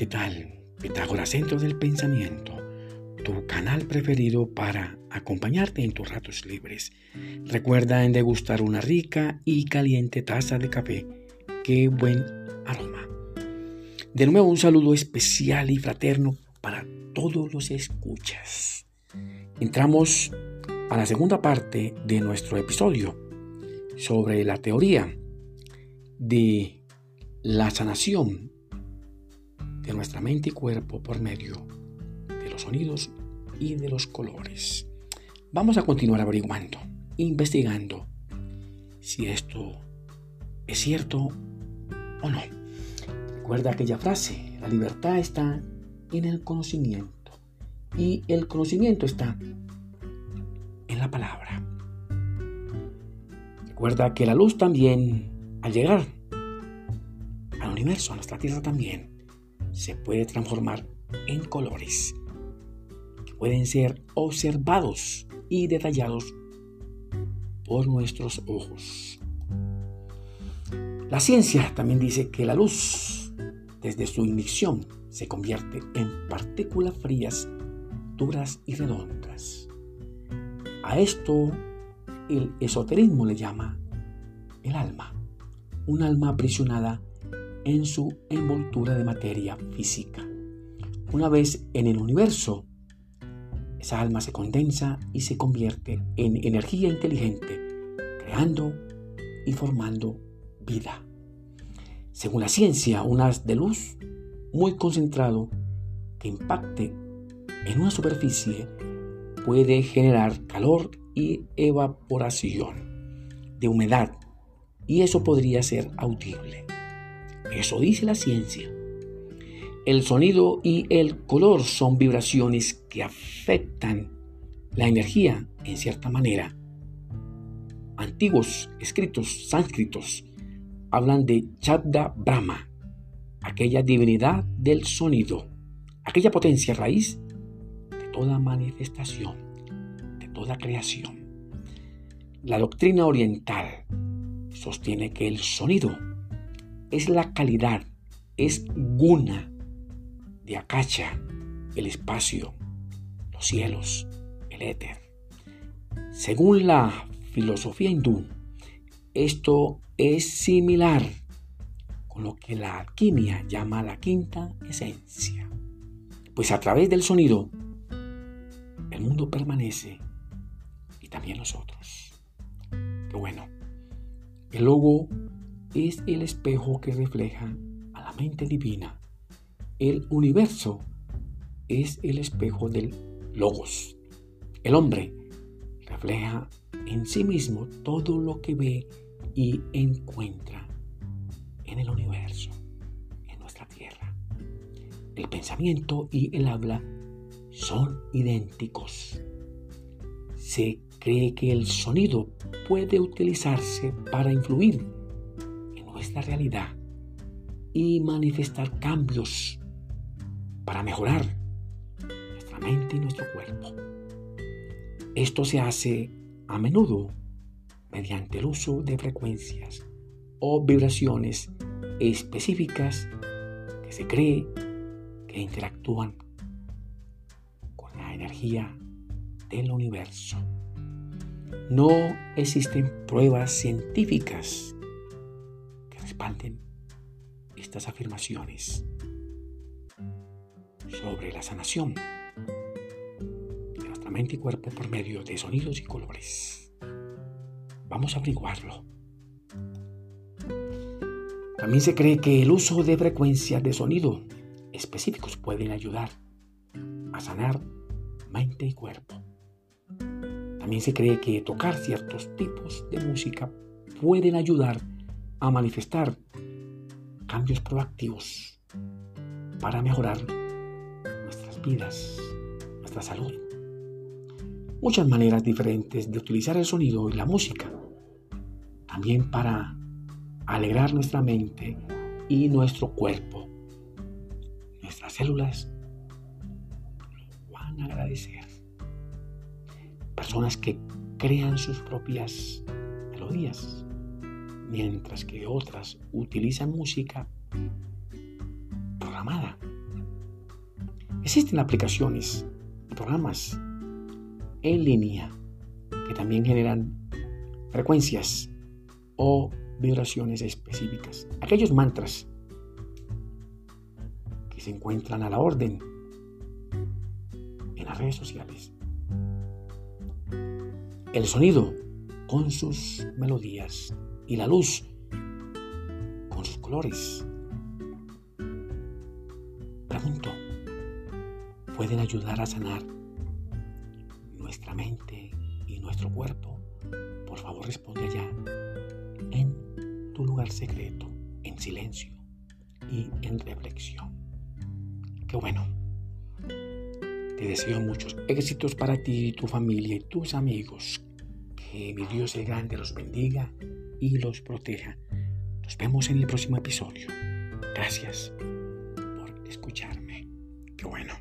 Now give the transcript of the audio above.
¿qué tal? Pitágoras Centro del Pensamiento, tu canal preferido para acompañarte en tus ratos libres. Recuerda en degustar una rica y caliente taza de café. ¡Qué buen aroma! De nuevo un saludo especial y fraterno para todos los escuchas. Entramos a la segunda parte de nuestro episodio sobre la teoría de la sanación de nuestra mente y cuerpo por medio de los sonidos y de los colores. Vamos a continuar averiguando, investigando si esto es cierto o no. Recuerda aquella frase, la libertad está en el conocimiento y el conocimiento está en la palabra. Recuerda que la luz también, al llegar al universo, a nuestra tierra también, se puede transformar en colores que pueden ser observados y detallados por nuestros ojos. La ciencia también dice que la luz, desde su ignición, se convierte en partículas frías, duras y redondas. A esto el esoterismo le llama el alma, un alma aprisionada en su envoltura de materia física. Una vez en el universo, esa alma se condensa y se convierte en energía inteligente, creando y formando vida. Según la ciencia, un haz de luz muy concentrado que impacte en una superficie puede generar calor y evaporación de humedad y eso podría ser audible. Eso dice la ciencia. El sonido y el color son vibraciones que afectan la energía en cierta manera. Antiguos escritos sánscritos hablan de Chabda Brahma, aquella divinidad del sonido, aquella potencia raíz de toda manifestación, de toda creación. La doctrina oriental sostiene que el sonido es la calidad, es guna de Akacha, el espacio, los cielos, el éter. Según la filosofía hindú, esto es similar con lo que la alquimia llama la quinta esencia. Pues a través del sonido, el mundo permanece y también nosotros. Qué bueno. El logo es el espejo que refleja a la mente divina. El universo es el espejo del logos. El hombre refleja en sí mismo todo lo que ve y encuentra en el universo, en nuestra tierra. El pensamiento y el habla son idénticos. Se cree que el sonido puede utilizarse para influir nuestra realidad y manifestar cambios para mejorar nuestra mente y nuestro cuerpo. Esto se hace a menudo mediante el uso de frecuencias o vibraciones específicas que se cree que interactúan con la energía del universo. No existen pruebas científicas estas afirmaciones sobre la sanación de nuestra mente y cuerpo por medio de sonidos y colores. Vamos a averiguarlo. También se cree que el uso de frecuencias de sonido específicos pueden ayudar a sanar mente y cuerpo. También se cree que tocar ciertos tipos de música pueden ayudar a manifestar cambios proactivos para mejorar nuestras vidas, nuestra salud. Muchas maneras diferentes de utilizar el sonido y la música, también para alegrar nuestra mente y nuestro cuerpo. Nuestras células lo van a agradecer. Personas que crean sus propias melodías mientras que otras utilizan música programada, Existen aplicaciones, programas en línea que también generan frecuencias o vibraciones específicas. Aquellos mantras que se encuentran a la orden en las redes sociales. El sonido con sus melodías y la luz con sus colores. Pregunto, ¿pueden ayudar a sanar nuestra mente y nuestro cuerpo? Por favor responde allá en tu lugar secreto, en silencio y en reflexión. Qué bueno. Te deseo muchos éxitos para ti, tu familia y tus amigos. Que mi Dios el grande los bendiga y los proteja. Nos vemos en el próximo episodio. Gracias por escucharme. Qué bueno.